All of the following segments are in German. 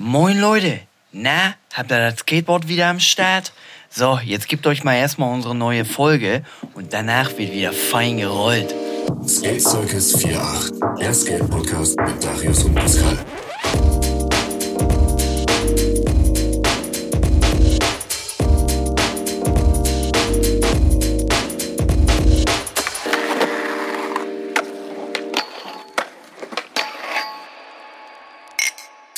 Moin Leute, na, habt ihr das Skateboard wieder am Start? So, jetzt gebt euch mal erstmal unsere neue Folge und danach wird wieder fein gerollt. Skate Circus 48, der Skate-Podcast mit Darius und Pascal.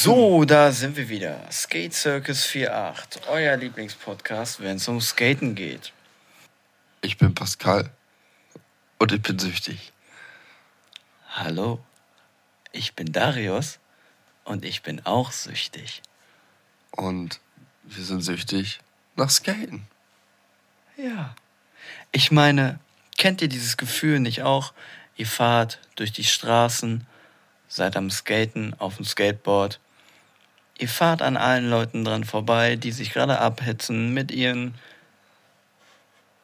So, da sind wir wieder. Skate Circus 48, euer Lieblingspodcast, wenn es um Skaten geht. Ich bin Pascal und ich bin süchtig. Hallo, ich bin Darius und ich bin auch süchtig. Und wir sind süchtig nach Skaten. Ja. Ich meine, kennt ihr dieses Gefühl nicht auch? Ihr fahrt durch die Straßen, seid am Skaten auf dem Skateboard. Ihr fahrt an allen Leuten dran vorbei, die sich gerade abhetzen mit ihren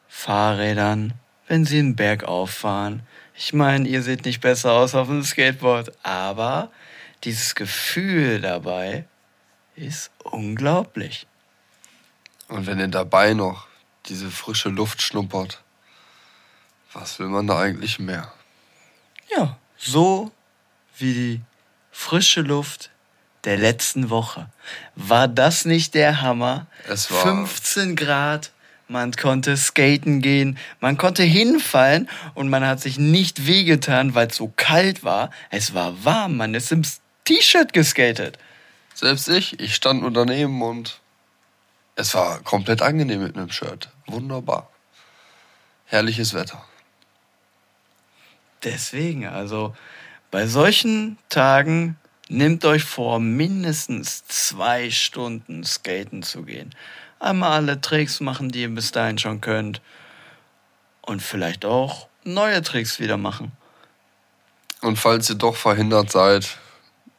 Fahrrädern, wenn sie einen Berg auffahren. Ich meine, ihr seht nicht besser aus auf dem Skateboard, aber dieses Gefühl dabei ist unglaublich. Und wenn ihr dabei noch diese frische Luft schnuppert, was will man da eigentlich mehr? Ja, so wie die frische Luft der letzten Woche. War das nicht der Hammer? Es war- 15 Grad, man konnte skaten gehen, man konnte hinfallen und man hat sich nicht wehgetan, weil es so kalt war. Es war warm, man ist im T-Shirt geskatet. Selbst ich, ich stand nur daneben und es war komplett angenehm mit einem Shirt. Wunderbar. Herrliches Wetter. Deswegen, also bei solchen Tagen nehmt euch vor, mindestens zwei Stunden skaten zu gehen. Einmal alle Tricks machen, die ihr bis dahin schon könnt. Und vielleicht auch neue Tricks wieder machen. Und falls ihr doch verhindert seid,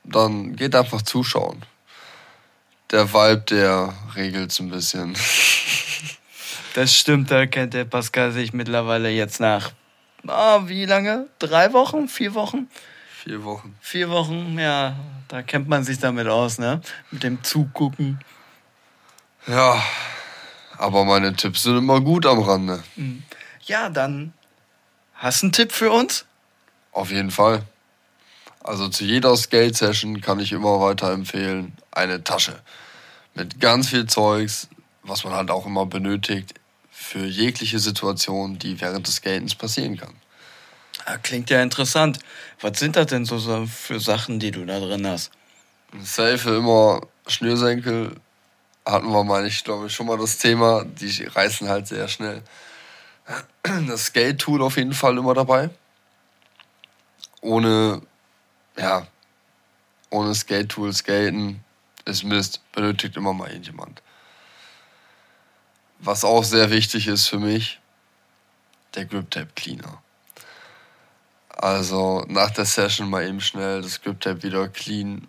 dann geht einfach zuschauen. Der Vibe, der regelt's ein bisschen. Das stimmt, da kennt der Pascal sich mittlerweile jetzt nach, ah, wie lange? Drei Wochen? Vier Wochen? Vier Wochen. Vier Wochen, ja, da kennt man sich damit aus, ne? Mit dem Zugucken. Ja, aber meine Tipps sind immer gut am Rande. Ja, dann hast du einen Tipp für uns? Auf jeden Fall. Also zu jeder Skate-Session kann ich immer weiter empfehlen, eine Tasche. Mit ganz viel Zeugs, was man halt auch immer benötigt, für jegliche Situation, die während des Skatens passieren kann. Ah, klingt ja interessant. Was sind das denn so für Sachen, die du da drin hast? Safe immer Schnürsenkel. Hatten wir, meine ich, glaube schon mal das Thema. Die reißen halt sehr schnell. Das Skate-Tool auf jeden Fall immer dabei. Ohne, ja, ohne Skate-Tool skaten ist Mist. Benötigt immer mal irgendjemand. Was auch sehr wichtig ist für mich, der Grip Tape Cleaner. Also nach der Session mal eben schnell das Grip Tape wieder clean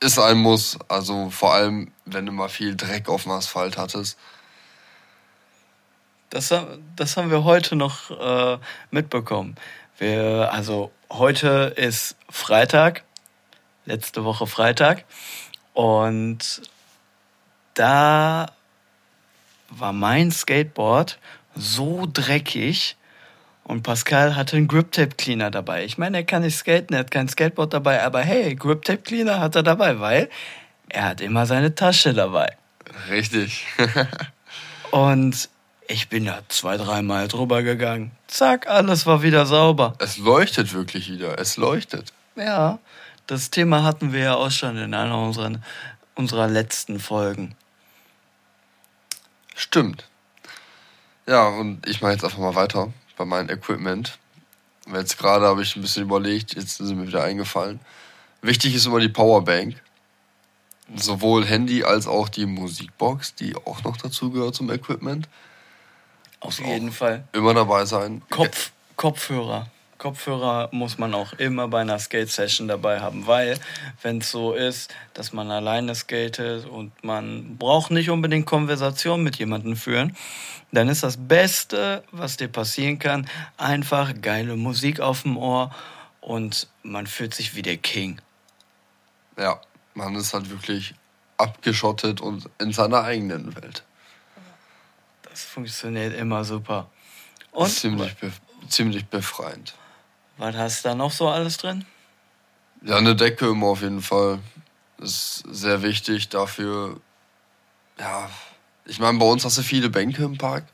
ist ein Muss. Also vor allem, wenn du mal viel Dreck auf dem Asphalt hattest. Das, das haben wir heute noch äh, mitbekommen. Wir, also heute ist Freitag, letzte Woche Freitag. Und da war mein Skateboard so dreckig und Pascal hatte einen Grip Tape Cleaner dabei. Ich meine, er kann nicht skaten, er hat kein Skateboard dabei, aber hey, Grip Tape Cleaner hat er dabei, weil er hat immer seine Tasche dabei. Richtig. Und ich bin da zwei, dreimal drüber gegangen. Zack, alles war wieder sauber. es leuchtet wirklich wieder. Es leuchtet. Ja, das Thema hatten wir ja auch schon in einer unserer, unserer letzten Folgen. Stimmt. Ja, und ich mache jetzt einfach mal weiter bei meinem Equipment. Jetzt gerade habe ich ein bisschen überlegt, jetzt sind mir wieder eingefallen. Wichtig ist immer die Powerbank. Sowohl Handy als auch die Musikbox, die auch noch dazu gehört zum Equipment. Auf jeden Fall. Immer dabei sein. Kopf, Kopfhörer. Kopfhörer muss man auch immer bei einer Skate-Session dabei haben, weil wenn es so ist, dass man alleine skatet und man braucht nicht unbedingt Konversation mit jemandem führen, dann ist das Beste, was dir passieren kann, einfach geile Musik auf dem Ohr und man fühlt sich wie der King. Ja, man ist halt wirklich abgeschottet und in seiner eigenen Welt. Das funktioniert immer super. Und? Ziemlich, be ziemlich befreiend. Was hast du da noch so alles drin? Ja, eine Decke immer auf jeden Fall. Das ist sehr wichtig dafür. Ja, ich meine, bei uns hast du viele Bänke im Park,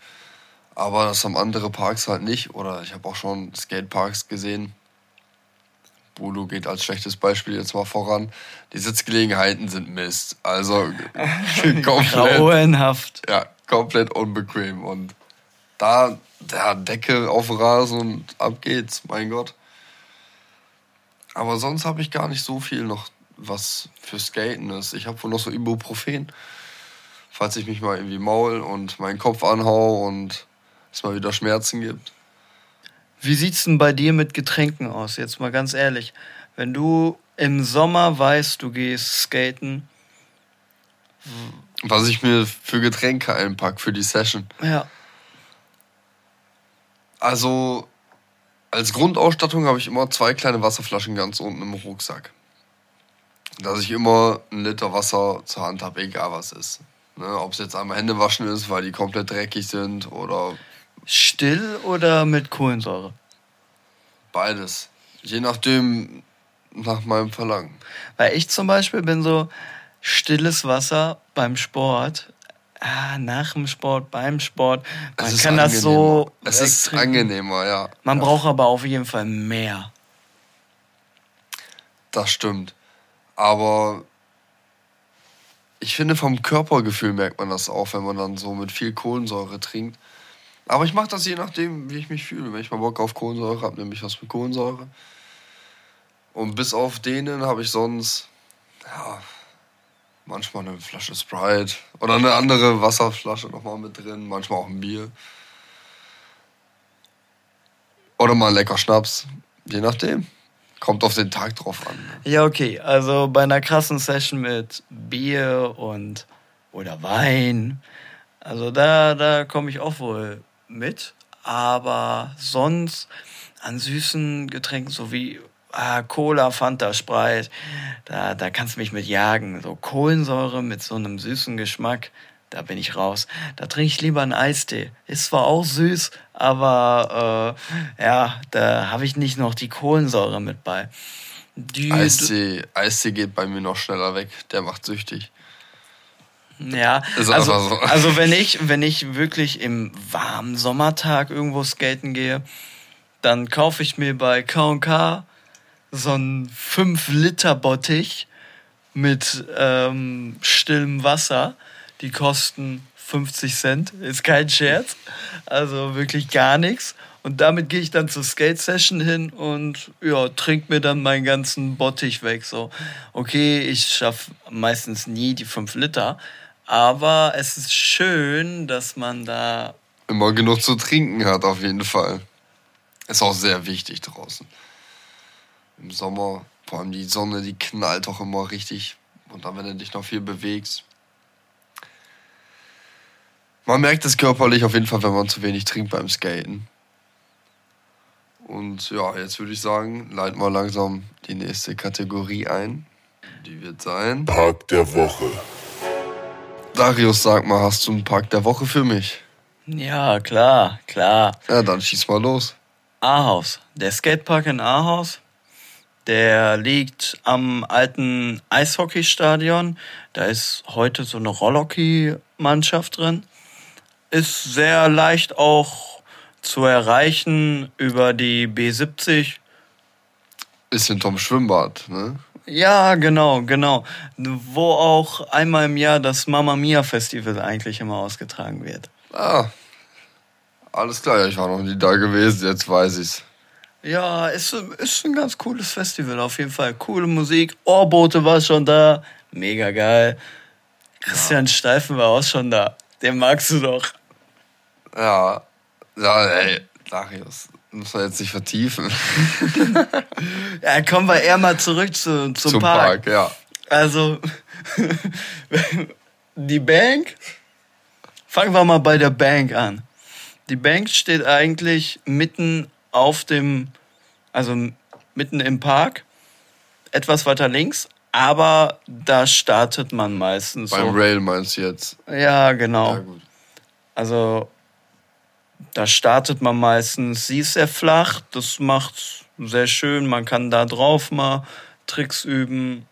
aber das haben andere Parks halt nicht. Oder ich habe auch schon Skateparks gesehen. Bulu geht als schlechtes Beispiel jetzt mal voran. Die Sitzgelegenheiten sind Mist. Also komplett. Grauenhaft. Ja, komplett unbequem. Und da, der Decke auf Rasen und ab geht's, mein Gott. Aber sonst habe ich gar nicht so viel noch, was für Skaten ist. Ich habe wohl noch so Ibuprofen, falls ich mich mal irgendwie maul und meinen Kopf anhau und es mal wieder Schmerzen gibt. Wie sieht's denn bei dir mit Getränken aus? Jetzt mal ganz ehrlich. Wenn du im Sommer weißt, du gehst skaten. Was ich mir für Getränke einpack für die Session. Ja. Also, als Grundausstattung habe ich immer zwei kleine Wasserflaschen ganz unten im Rucksack. Dass ich immer einen Liter Wasser zur Hand habe, egal was ist. Ne, Ob es jetzt einmal Hände waschen ist, weil die komplett dreckig sind oder. Still oder mit Kohlensäure? Beides. Je nachdem, nach meinem Verlangen. Weil ich zum Beispiel bin so stilles Wasser beim Sport ah, nach dem Sport, beim Sport. Man kann angenehmer. das so. Es ist angenehmer, ja. Man ja. braucht aber auf jeden Fall mehr. Das stimmt. Aber ich finde, vom Körpergefühl merkt man das auch, wenn man dann so mit viel Kohlensäure trinkt. Aber ich mache das je nachdem, wie ich mich fühle. Wenn ich mal Bock auf Kohlensäure habe, nehme ich was mit Kohlensäure. Und bis auf denen habe ich sonst, ja, manchmal eine Flasche Sprite oder eine andere Wasserflasche nochmal mit drin, manchmal auch ein Bier. Oder mal ein lecker Schnaps, je nachdem. Kommt auf den Tag drauf an. Ne? Ja, okay. Also bei einer krassen Session mit Bier und oder Wein, also da, da komme ich auch wohl mit. Aber sonst an süßen Getränken, so wie ah, Cola, Fanta, Sprite, da, da kannst du mich mit jagen. So Kohlensäure mit so einem süßen Geschmack, da bin ich raus. Da trinke ich lieber einen Eistee. Ist zwar auch süß, aber äh, ja, da habe ich nicht noch die Kohlensäure mit bei. Die, Eistee, Eistee geht bei mir noch schneller weg. Der macht süchtig. Ja, also, so. also wenn ich, wenn ich wirklich im warmen Sommertag irgendwo skaten gehe, dann kaufe ich mir bei K&K so ein 5-Liter-Bottich mit ähm, stillem Wasser. Die kosten 50 Cent, ist kein Scherz. Also wirklich gar nichts. Und damit gehe ich dann zur Skate-Session hin und ja, trinke mir dann meinen ganzen Bottich weg. So, okay, ich schaffe meistens nie die 5 Liter, aber es ist schön, dass man da. Immer genug zu trinken hat, auf jeden Fall. Ist auch sehr wichtig draußen im Sommer, vor allem die Sonne, die knallt auch immer richtig. Und dann, wenn du dich noch viel bewegst. Man merkt es körperlich auf jeden Fall, wenn man zu wenig trinkt beim Skaten. Und ja, jetzt würde ich sagen, leiten wir langsam die nächste Kategorie ein. Die wird sein. Park der Woche. Darius, sag mal, hast du einen Park der Woche für mich? Ja, klar, klar. Ja, dann schieß mal los. Ahaus. Der Skatepark in Ahaus der liegt am alten Eishockeystadion. Da ist heute so eine Rollhockey-Mannschaft drin. Ist sehr leicht auch zu erreichen über die B70. Ist hinterm Schwimmbad, ne? Ja, genau, genau. Wo auch einmal im Jahr das Mamma Mia Festival eigentlich immer ausgetragen wird. Ah, alles klar, ich war noch nie da gewesen, jetzt weiß ich's. Ja, ist, ist ein ganz cooles Festival auf jeden Fall. Coole Musik. Ohrbote war schon da. Mega geil. Christian ja. Steifen war auch schon da. Den magst du doch. Ja. Ja, ey, Darius. Muss man jetzt nicht vertiefen. ja, kommen wir eher mal zurück zu, zum, zum Park. Park. ja. Also, die Bank. Fangen wir mal bei der Bank an. Die Bank steht eigentlich mitten auf dem, also mitten im Park, etwas weiter links, Aber da startet man meistens. Beim so. Rail meinst du jetzt? Ja, genau. Ja, gut. Also da startet man meistens. Sie ist sehr flach, das macht sehr schön. Man kann da drauf mal Tricks üben.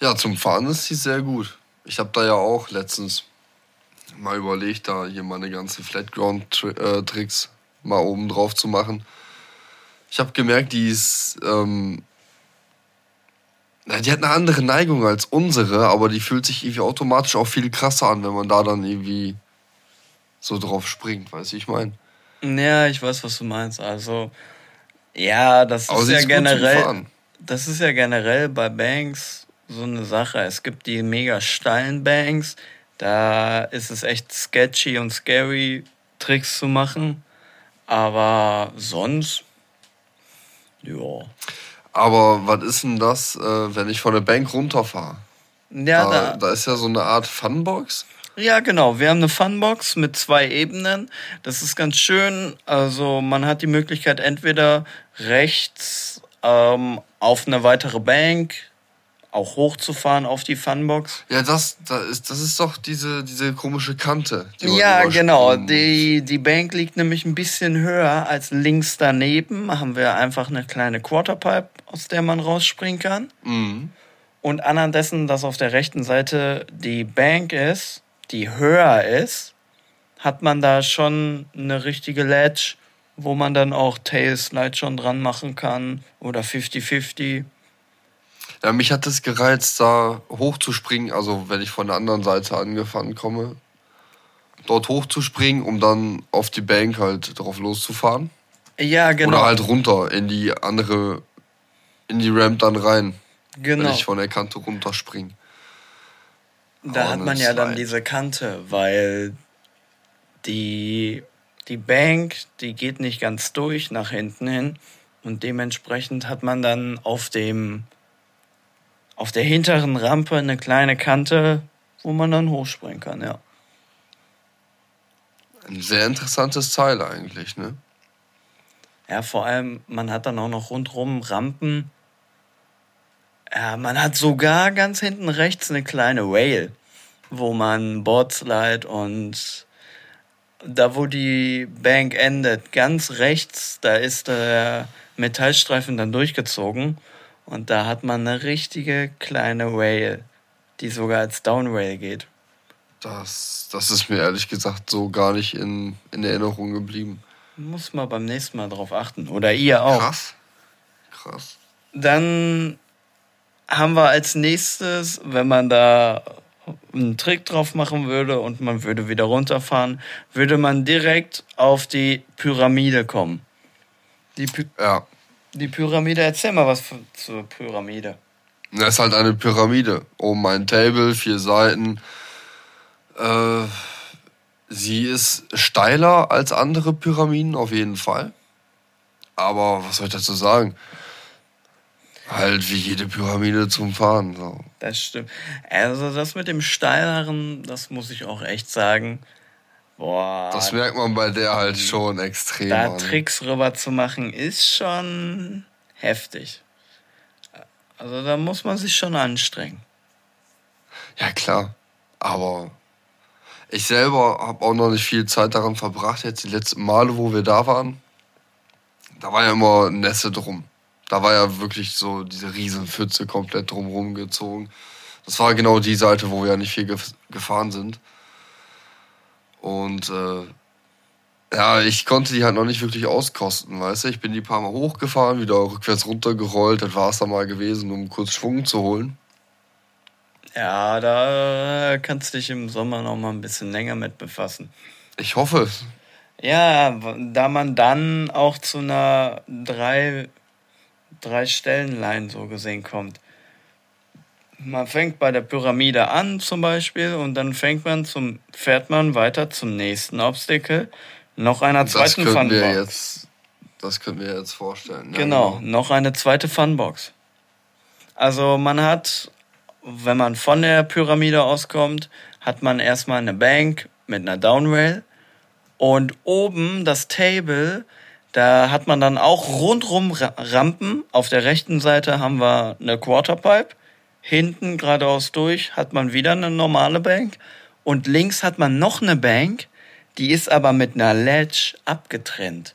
Ja, zum Fahren ist sie sehr gut. Ich habe da ja auch letztens mal überlegt, da hier meine ganzen Flatground-Tricks mal oben drauf zu machen. Ich habe gemerkt, die ist. Ähm, die hat eine andere Neigung als unsere, aber die fühlt sich irgendwie automatisch auch viel krasser an, wenn man da dann irgendwie so drauf springt, weißt du, ich meine? Ja, ich weiß, was du meinst. Also, ja, das Aber ist ja generell. Das ist ja generell bei Banks so eine Sache. Es gibt die mega steilen Banks. Da ist es echt sketchy und scary, Tricks zu machen. Aber sonst, ja. Aber was ist denn das, äh, wenn ich von der Bank runterfahre? Ja, da, da, da ist ja so eine Art Funbox. Ja, genau. Wir haben eine Funbox mit zwei Ebenen. Das ist ganz schön. Also man hat die Möglichkeit, entweder rechts ähm, auf eine weitere Bank auch hochzufahren auf die Funbox. Ja, das, das, ist, das ist doch diese, diese komische Kante. die Ja, genau. Die, die Bank liegt nämlich ein bisschen höher als links daneben. Haben wir einfach eine kleine Quarterpipe, aus der man rausspringen kann. Mhm. Und anhand dessen, dass auf der rechten Seite die Bank ist, die höher ist, hat man da schon eine richtige Ledge, wo man dann auch Tailslide schon dran machen kann oder 50-50. Ja, mich hat es gereizt, da hochzuspringen, also wenn ich von der anderen Seite angefahren komme, dort hochzuspringen, um dann auf die Bank halt drauf loszufahren. Ja, genau. Oder halt runter in die andere, in die Ramp dann rein, genau. wenn ich von der Kante runterspringe. Da Oh, hat man ja dann Slide. diese Kante, weil die, die Bank, die geht nicht ganz durch nach hinten hin und dementsprechend hat man dann auf dem auf der hinteren Rampe eine kleine Kante, wo man dann hochspringen kann, ja. Ein sehr interessantes Teil eigentlich, ne? Ja, vor allem, man hat dann auch noch rundrum Rampen. Ja, man hat sogar ganz hinten rechts eine kleine Whale, wo man Boardslide und da, wo die Bank endet, ganz rechts, da ist der Metallstreifen dann durchgezogen und da hat man eine richtige kleine Whale, die sogar als Downwhale geht. Das, das ist mir ehrlich gesagt so gar nicht in, in Erinnerung geblieben. Muss man beim nächsten Mal drauf achten. Oder ihr auch. Krass. Krass. Dann haben wir als nächstes, wenn man da einen Trick drauf machen würde und man würde wieder runterfahren, würde man direkt auf die Pyramide kommen. Die, Py Ja. Die Pyramide, erzähl mal was zur Pyramide. Das ist halt eine Pyramide. Oben ein Table, vier Seiten. Äh, sie ist steiler als andere Pyramiden, auf jeden Fall. Aber was soll ich dazu sagen? Halt wie jede Pyramide zum Fahren. So. Das stimmt. Also das mit dem steileren, das muss ich auch echt sagen. Boah, Das merkt man bei der halt schon extrem. da an. Tricks rüber zu machen, ist schon heftig. Also da muss man sich schon anstrengen. Ja, klar. Aber ich selber habe auch noch nicht viel Zeit daran verbracht. Jetzt die letzten Male, wo wir da waren, da war ja immer Nässe drum. Da war ja wirklich so diese Riesenpfütze komplett drumherum gezogen. Das war genau die Seite, wo wir ja nicht viel gef gefahren sind. Und äh, ja, ich konnte die halt noch nicht wirklich auskosten, weißt du? Ich bin die paar Mal hochgefahren, wieder rückwärts runtergerollt. Das war es dann mal gewesen, um kurz Schwung zu holen. Ja, da kannst du dich im Sommer noch mal ein bisschen länger mit befassen. Ich hoffe es. Ja, da man dann auch zu einer drei, drei Stellen-Line so gesehen kommt. Man fängt bei der Pyramide an zum Beispiel und dann fängt man zum, fährt man weiter zum nächsten Obstacle, noch einer Das zweiten könnten wir Funbox. jetzt, das können wir jetzt vorstellen. Ja, Genau, noch eine zweite Funbox. Also man hat, wenn man von der Pyramide auskommt, hat man erstmal eine Bank mit einer Downrail und oben das Table, da hat man dann auch rundrum Ra- Rampen. Auf der rechten Seite haben wir eine Quarterpipe, hinten geradeaus durch hat man wieder eine normale Bank und links hat man noch eine Bank, die ist aber mit einer Ledge abgetrennt.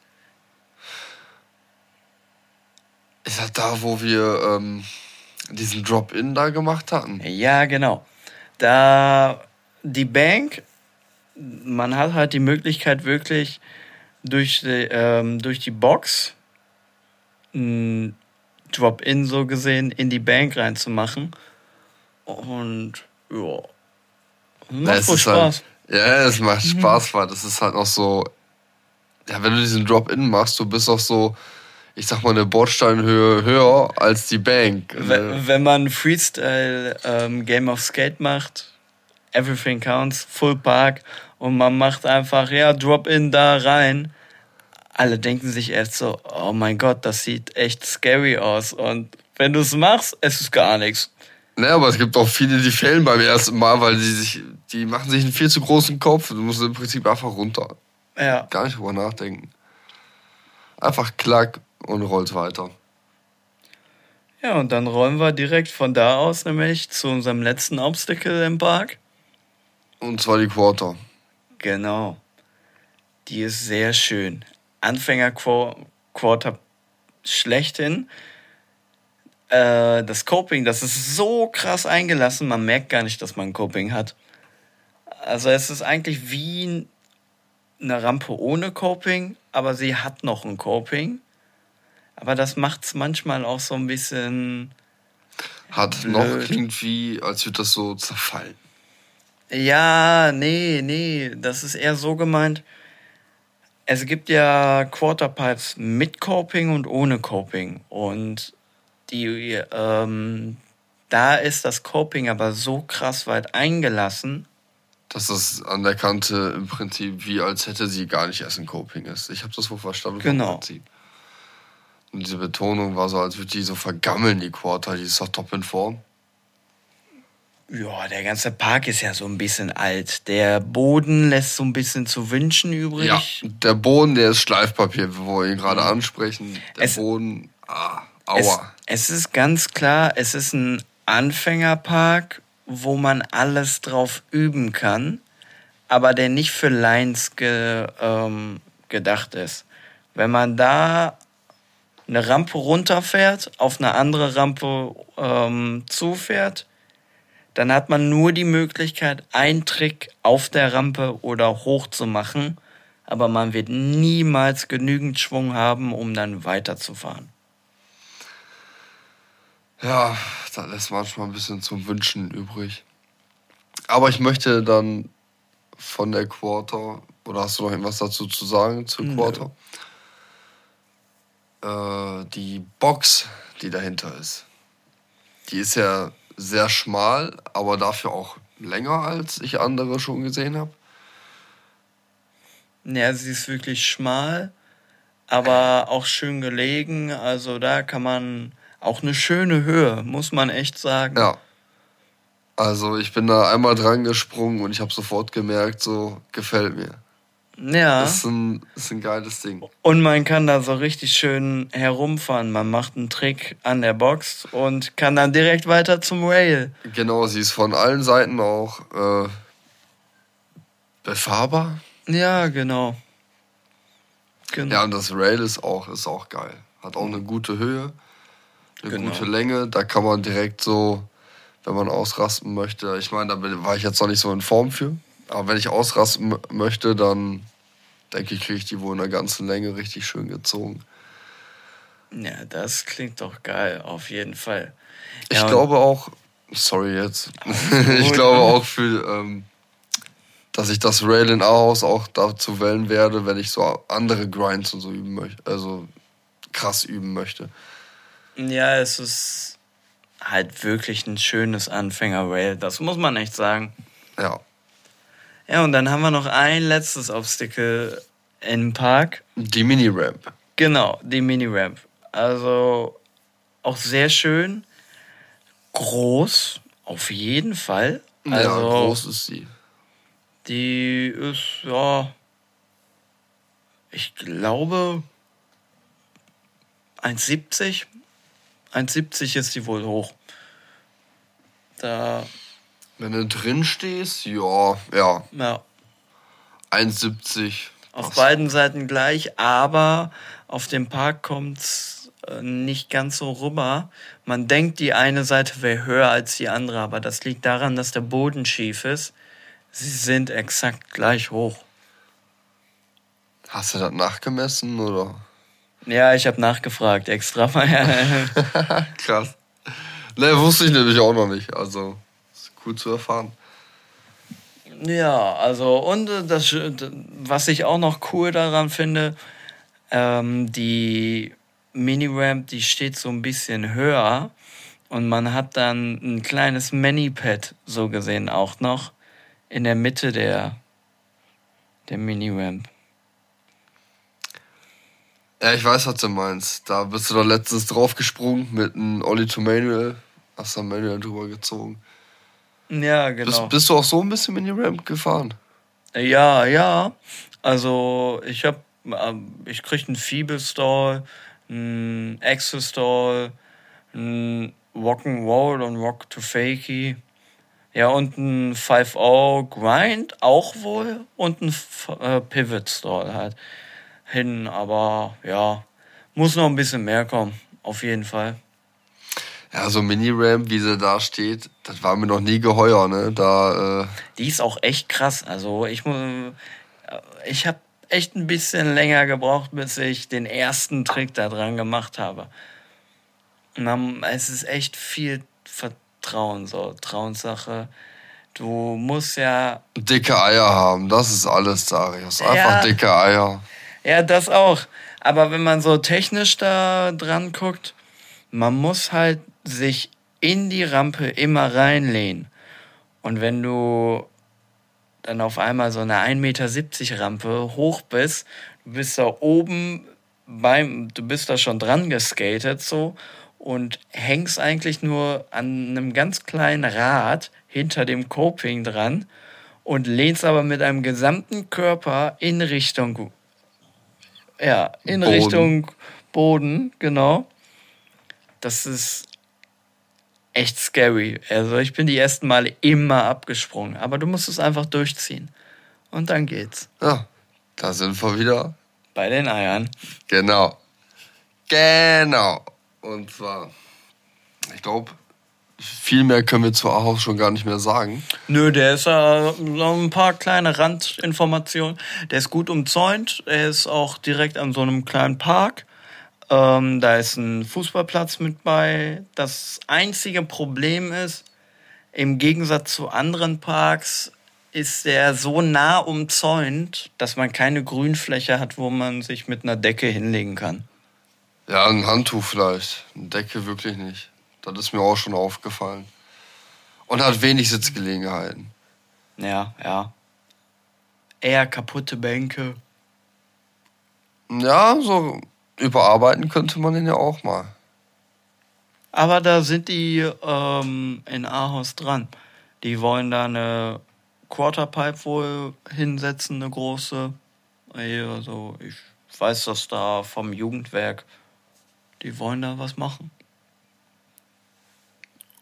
Ist das da, wo wir ähm, diesen Drop-In da gemacht hatten? Ja, genau. Da die Bank, man hat halt die Möglichkeit wirklich durch die, ähm, durch die Box ein Drop-In so gesehen in die Bank reinzumachen. Und ja, macht es wohl ist Spaß. Halt, ja, es macht Spaß, weil das ist halt noch so. Ja, wenn du diesen Drop-In machst, du bist auch so, ich sag mal, eine Bordsteinhöhe höher als die Bank. Wenn, wenn man Freestyle ähm, Game of Skate macht, Everything Counts, Full Park und man macht einfach, ja, Drop-In da rein. Alle denken sich erst so, oh mein Gott, das sieht echt scary aus. Und wenn du es machst, es ist gar nichts. Ne, aber es gibt auch viele, die fehlen beim ersten Mal, weil die sich, die machen sich einen viel zu großen Kopf. Du musst im Prinzip einfach runter. Ja. Gar nicht drüber nachdenken. Einfach klack und rollt weiter. Ja, und dann rollen wir direkt von da aus nämlich zu unserem letzten Obstacle im Park. Und zwar die Quarter. Genau. Die ist sehr schön. Anfänger-Quarter schlechthin. Äh, das Coping, das ist so krass eingelassen, man merkt gar nicht, dass man ein Coping hat. Also es ist eigentlich wie eine Rampe ohne Coping, aber sie hat noch ein Coping. Aber das macht es manchmal auch so ein bisschen. Hat blöd. noch, klingt wie, als würde das so zerfallen. Ja, nee, nee, das ist eher so gemeint. Es gibt ja Quarterpipes mit Coping und ohne Coping. Und die, ähm, da ist das Coping aber so krass weit eingelassen. Dass das an der Kante im Prinzip wie als hätte sie gar nicht erst ein Coping ist. Ich habe das wohl verstanden Genau. Prinzip. Und diese Betonung war so, als würde die so vergammeln, die Quarter. Die ist doch top in Form. Ja, der ganze Park ist ja so ein bisschen alt. Der Boden lässt so ein bisschen zu wünschen übrig. Ja, der Boden, der ist Schleifpapier, wo wir ihn gerade ansprechen. Der Es- Boden, ah, Es, aua. es ist ganz klar, es ist ein Anfängerpark, wo man alles drauf üben kann, aber der nicht für Lines ge, ähm, gedacht ist. Wenn man da eine Rampe runterfährt, auf eine andere Rampe ähm, zufährt, dann hat man nur die Möglichkeit, einen Trick auf der Rampe oder hoch zu machen, aber man wird niemals genügend Schwung haben, um dann weiterzufahren. Ja, da lässt manchmal ein bisschen zum Wünschen übrig. Aber ich möchte dann von der Quarter, oder hast du noch irgendwas dazu zu sagen zur. Quarter? Äh, die Box, die dahinter ist. Die ist ja sehr schmal, aber dafür auch länger, als ich andere schon gesehen habe. Ja, sie ist wirklich schmal, aber auch schön gelegen. Also da kann man auch eine schöne Höhe, muss man echt sagen. Ja. Also ich bin da einmal dran gesprungen und ich habe sofort gemerkt, so gefällt mir. Ja. Das ist ein, ist ein geiles Ding. Und man kann da so richtig schön herumfahren. Man macht einen Trick an der Box und kann dann direkt weiter zum Rail. Genau, sie ist von allen Seiten auch äh, befahrbar. Ja, genau. Genau. Ja, und das Rail ist auch, ist auch geil. Hat auch eine gute Höhe, eine Genau. gute Länge. Da kann man direkt so, wenn man ausrasten möchte, ich meine, da war ich jetzt noch nicht so in Form für. Aber wenn ich ausrasten möchte, dann denke ich, kriege ich die wohl in der ganzen Länge richtig schön gezogen. Ja, das klingt doch geil, auf jeden Fall. Ich Ja, glaube auch, sorry jetzt, ich glaube auch für, ähm, dass ich das Rail in Ahaus auch dazu wählen werde, wenn ich so andere Grinds und so üben möchte, also krass üben möchte. Ja, es ist halt wirklich ein schönes Anfänger-Rail. Das muss man echt sagen. Ja. Ja, und dann haben wir noch ein letztes Obstacle im Park. Die Mini-Ramp. Genau, die Mini-Ramp. Also auch sehr schön. Groß, auf jeden Fall. Also, ja, groß ist sie. Die ist, ja, ich glaube, 1,70. 1,70 ist die wohl hoch. Da, Wenn du drin stehst, ja, ja. ja, 1,70. auf passt. beiden Seiten gleich, aber auf dem Park kommt's äh, nicht ganz so rüber. Man denkt, die eine Seite wäre höher als die andere, aber das liegt daran, dass der Boden schief ist. Sie sind exakt gleich hoch. Hast du das nachgemessen oder? Ja, ich habe nachgefragt extra. Krass. Ne, wusste ich nämlich auch noch nicht. Also, cool zu erfahren. Ja, also und äh, das, was ich auch noch cool daran finde, ähm, die Mini-Ramp, die steht so ein bisschen höher und man hat dann ein kleines Mini-Pad so gesehen auch noch in der Mitte der, der Mini-Ramp. Ja, ich weiß, was du meinst. Da bist du doch letztens draufgesprungen mit einem Olli to Manuel. Hast da Manuel drüber gezogen. Ja, genau. Bist, bist du auch so ein bisschen Mini-Ramp gefahren? Ja, ja. Also ich hab, ähm, ich krieg einen Feeble-Stall, einen Axel-Stall, einen Rock'n'Roll und Rock to Fakey. Ja, und ein 5-0 Grind auch wohl und ein äh, Pivot-Stall halt hin. Aber ja, muss noch ein bisschen mehr kommen. Auf jeden Fall. Ja, so Mini-Ramp, wie sie da steht, das war mir noch nie geheuer, ne? Da, äh, Die ist auch echt krass. Also ich muss, ich habe echt ein bisschen länger gebraucht, bis ich den ersten Trick da dran gemacht habe. Dann, es ist echt viel Vertrauen, so Vertrauenssache. Du musst ja, dicke Eier haben, das ist alles, Darius. Einfach Ja. dicke Eier. ja, das auch. Aber wenn man so technisch da dran guckt, man muss halt sich in die Rampe immer reinlehnen. Und wenn du dann auf einmal so eine 1,70 Meter Rampe hoch bist, du bist da oben beim, du bist da schon dran geskatet so und hängst eigentlich nur an einem ganz kleinen Rad hinter dem Coping dran und lehnst aber mit einem gesamten Körper in Richtung, ja, in Boden. Richtung Boden, genau. Das ist echt scary. Also ich bin die ersten Male immer abgesprungen, aber du musst es einfach durchziehen. Und dann geht's. Ja, da sind wir wieder. Bei den Eiern. Genau. Genau. Und zwar, ich glaube, viel mehr können wir zu Ahaus schon gar nicht mehr sagen. Nö, der ist äh, so ein paar kleine Randinformationen. Der ist gut umzäunt. Er ist auch direkt an so einem kleinen Park. Ähm, da ist ein Fußballplatz mit bei. Das einzige Problem ist, im Gegensatz zu anderen Parks ist er so nah umzäunt, dass man keine Grünfläche hat, wo man sich mit einer Decke hinlegen kann. Ja, ein Handtuch vielleicht. Eine Decke wirklich nicht. Das ist mir auch schon aufgefallen. Und hat wenig Sitzgelegenheiten. Ja, ja. Eher kaputte Bänke. Ja, so überarbeiten könnte man den ja auch mal. Aber da sind die ähm, in Ahaus dran. Die wollen da eine Quarterpipe wohl hinsetzen, eine große. Also ich weiß das da vom Jugendwerk. Die wollen da was machen.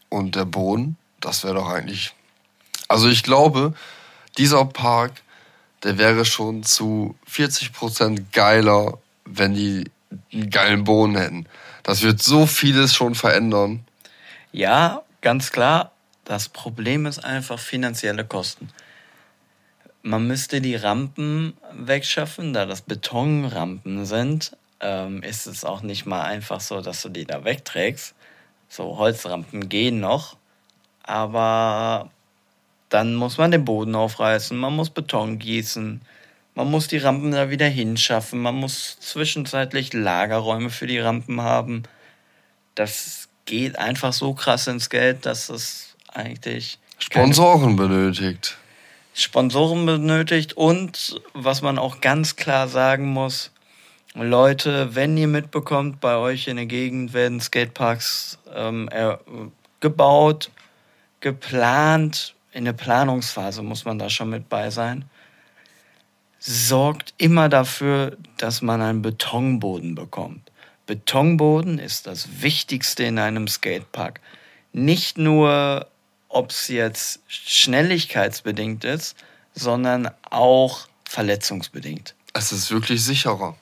Und der Boden, das wäre doch eigentlich. Also ich glaube, dieser Park, der wäre schon zu 40% geiler, wenn die einen geilen Boden hätten. Das wird so vieles schon verändern. Ja, ganz klar. Das Problem ist einfach finanzielle Kosten. Man müsste die Rampen wegschaffen, da das Betonrampen sind. Ähm, ist es auch nicht mal einfach so, dass du die da wegträgst. So Holzrampen gehen noch, aber dann muss man den Boden aufreißen, man muss Beton gießen, man muss die Rampen da wieder hinschaffen, man muss zwischenzeitlich Lagerräume für die Rampen haben. Das geht einfach so krass ins Geld, dass es eigentlich Sponsoren benötigt. Sponsoren benötigt und was man auch ganz klar sagen muss, Leute, wenn ihr mitbekommt, bei euch in der Gegend werden Skateparks ähm, gebaut, geplant, in der Planungsphase muss man da schon mit bei sein. Sorgt immer dafür, dass man einen Betonboden bekommt. Betonboden ist das Wichtigste in einem Skatepark. Nicht nur ob es jetzt schnelligkeitsbedingt ist, sondern auch verletzungsbedingt. Es ist wirklich sicherer.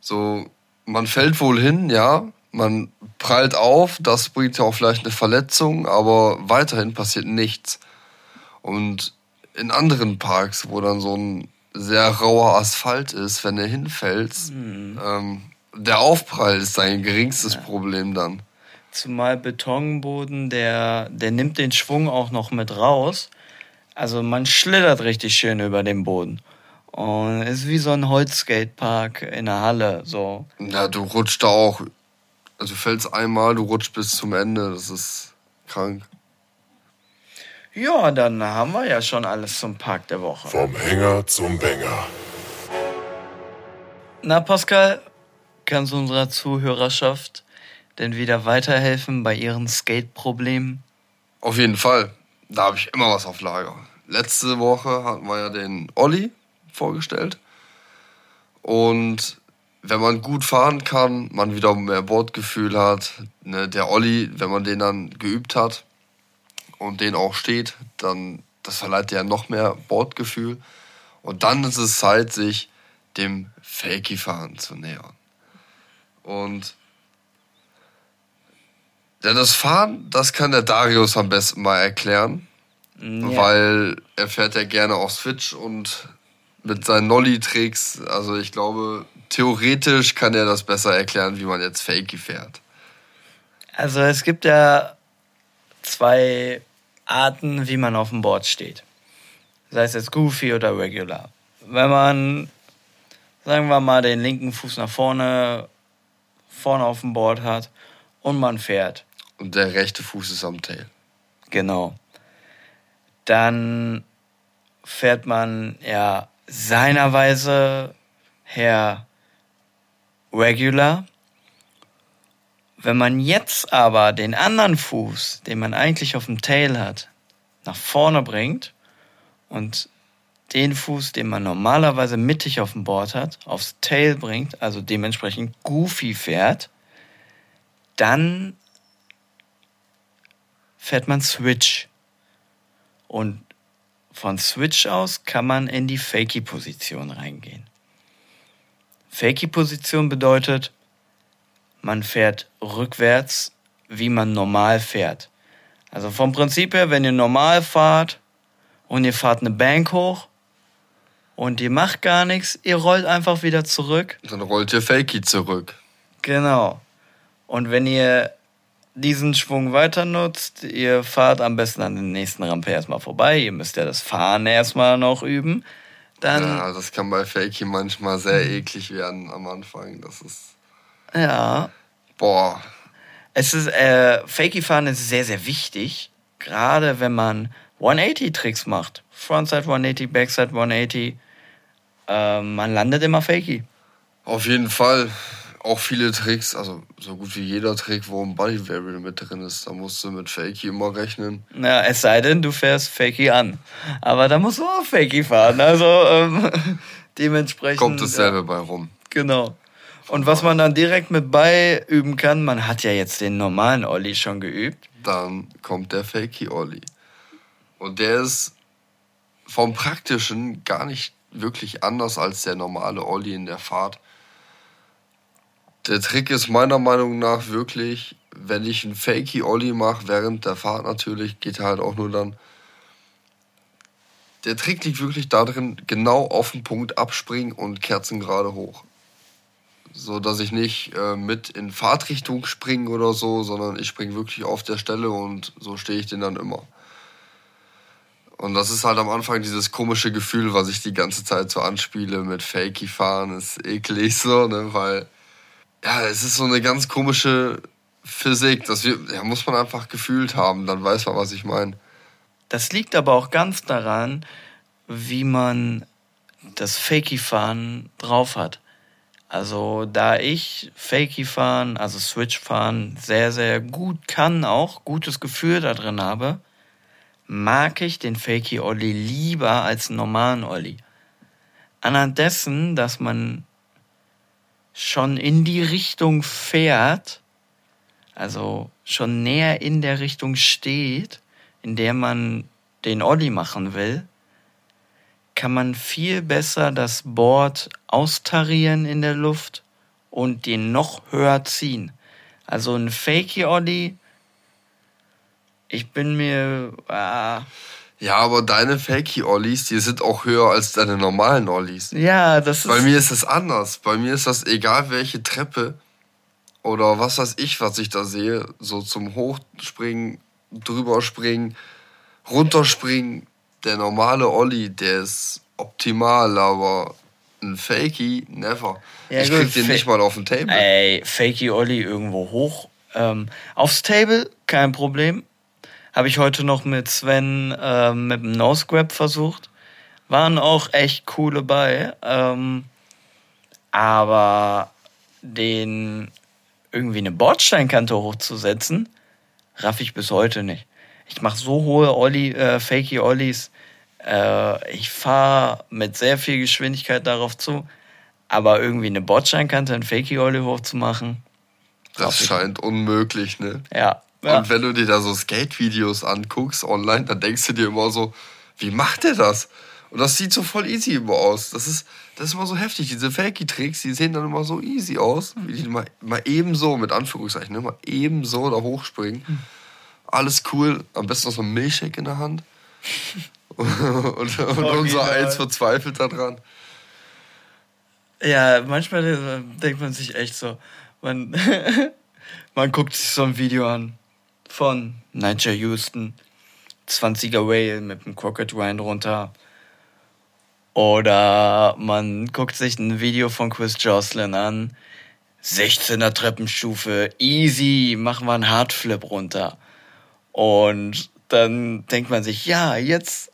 So, man fällt wohl hin, ja, man prallt auf, das bringt ja auch vielleicht eine Verletzung, aber weiterhin passiert nichts. Und in anderen Parks, wo dann so ein sehr rauer Asphalt ist, wenn du hinfällst, mhm. ähm, der Aufprall ist dein geringstes ja. Problem dann. Zumal Betonboden, der, der nimmt den Schwung auch noch mit raus. Also man schlittert richtig schön über den Boden. Und es ist wie so ein Holzskatepark in der Halle. So. Ja, du rutscht da auch. Also du fällst einmal, du rutscht bis zum Ende. Das ist krank. Ja, dann haben wir ja schon alles zum Park der Woche. Vom Hänger zum Bänger. Na, Pascal, kannst du unserer Zuhörerschaft denn wieder weiterhelfen bei ihren Skate-Problemen? Auf jeden Fall. Da habe ich immer was auf Lager. Letzte Woche hatten wir ja den Olli vorgestellt. Und wenn man gut fahren kann, man wieder mehr Bordgefühl hat, ne, der Olli, wenn man den dann geübt hat und den auch steht, dann das verleiht ja noch mehr Bordgefühl. Und dann ist es Zeit, sich dem Fakey-Fahren zu nähern. Und ja, das Fahren, das kann der Darius am besten mal erklären. Ja. Weil er fährt ja gerne auf Switch und mit seinen Nolly-Tricks, also ich glaube, theoretisch kann er das besser erklären, wie man jetzt Fakey fährt. Also es gibt ja zwei Arten, wie man auf dem Board steht. Sei es jetzt Goofy oder Regular. Wenn man, sagen wir mal, den linken Fuß nach vorne, vorne auf dem Board hat und man fährt. Und der rechte Fuß ist am Tail. Genau. Dann fährt man ja seiner Weise her regular. Wenn man jetzt aber den anderen Fuß, den man eigentlich auf dem Tail hat, nach vorne bringt und den Fuß, den man normalerweise mittig auf dem Board hat, aufs Tail bringt, also dementsprechend goofy fährt, dann fährt man Switch. Und von Switch aus kann man in die Fakey-Position reingehen. Fakey-Position bedeutet, man fährt rückwärts, wie man normal fährt. Also vom Prinzip her, wenn ihr normal fahrt und ihr fahrt eine Bank hoch und ihr macht gar nichts, ihr rollt einfach wieder zurück. Dann rollt ihr Fakey zurück. Genau. Und wenn ihr diesen Schwung weiter nutzt, ihr fahrt am besten an den nächsten Rampe erstmal vorbei. Ihr müsst ja das Fahren erstmal noch üben. Dann ja, das kann bei Fakey manchmal sehr eklig werden am Anfang. Das ist. Ja. Boah. Es ist, äh, Fakey fahren ist sehr, sehr wichtig. Gerade wenn man 180-Tricks macht. Frontside 180, Backside 180. Äh, man landet immer Fakey. Auf jeden Fall auch viele Tricks, also so gut wie jeder Trick, wo ein Body Variable mit drin ist. Da musst du mit Fakey immer rechnen. Ja, es sei denn, du fährst Fakey an. Aber da musst du auch Fakey fahren. Also ähm, dementsprechend. Kommt dasselbe ja, bei rum. Genau. Und was man dann direkt mit bei üben kann, man hat ja jetzt den normalen Olli schon geübt. Dann kommt der Fakey Olli. Und der ist vom Praktischen gar nicht wirklich anders als der normale Olli in der Fahrt. Der Trick ist meiner Meinung nach wirklich, wenn ich einen Fakey Ollie mache, während der Fahrt natürlich, geht halt auch nur dann. Der Trick liegt wirklich darin, genau auf den Punkt abspringen und Kerzen gerade hoch. So dass ich nicht äh, mit in Fahrtrichtung springe oder so, sondern ich springe wirklich auf der Stelle und so stehe ich den dann immer. Und das ist halt am Anfang dieses komische Gefühl, was ich die ganze Zeit so anspiele mit Fakey fahren, ist eklig so, ne, weil ja, es ist so eine ganz komische Physik. Das ja, muss man einfach gefühlt haben, dann weiß man, was ich meine. Das liegt aber auch ganz daran, wie man das Fakey-Fahren drauf hat. Also da ich Fakey-Fahren, also Switch-Fahren sehr, sehr gut kann, auch gutes Gefühl da drin habe, mag ich den Fakey-Olli lieber als einen normalen Olli. Anhand dessen, dass man schon in die Richtung fährt, also schon näher in der Richtung steht, in der man den Ollie machen will, kann man viel besser das Board austarieren in der Luft und den noch höher ziehen. Also ein Fakey Ollie, ich bin mir. Ah, Ja, aber deine Fakey-Ollies, die sind auch höher als deine normalen Ollies. ja, das ist. Bei mir ist es anders. Bei mir ist das egal welche Treppe oder was weiß ich, was ich da sehe, so zum Hochspringen, drüberspringen, runterspringen. Der normale Olli, der ist optimal, aber ein Fakey, never. Ja, ich gut, krieg den Fa- nicht mal auf den Table. Ey, Fakey Ollie irgendwo hoch. Ähm, aufs Table, kein Problem. Habe ich heute noch mit Sven ähm, mit dem Nose Grab versucht. Waren auch echt coole bei. Ähm, aber den irgendwie eine Bordsteinkante hochzusetzen, raff ich bis heute nicht. Ich mache so hohe Olli, äh, Fakey Ollies. Äh, ich fahre mit sehr viel Geschwindigkeit darauf zu. Aber irgendwie eine Bordsteinkante, ein Fakey Ollie hochzumachen, Das scheint unmöglich, ne? ja. ja. Und wenn du dir da so Skate-Videos anguckst online, dann denkst du dir immer so, wie macht der das? Und das sieht so voll easy immer aus. Das ist, das ist immer so heftig. Diese Fakey-Tricks, die sehen dann immer so easy aus, wie die mal, mal ebenso, mit Anführungszeichen, ne, mal ebenso da hochspringen. Alles cool. Am besten noch so ein Milchshake in der Hand. und, und, unser. Eins verzweifelt daran. Ja, manchmal äh, denkt man sich echt so, man, man guckt sich so ein Video an von Nigel Houston, 20er Whale mit dem Crockett Rind runter. Oder man guckt sich ein Video von Chris Jocelyn an, 16er Treppenstufe, easy, machen wir einen Hardflip runter. Und dann denkt man sich, ja, jetzt,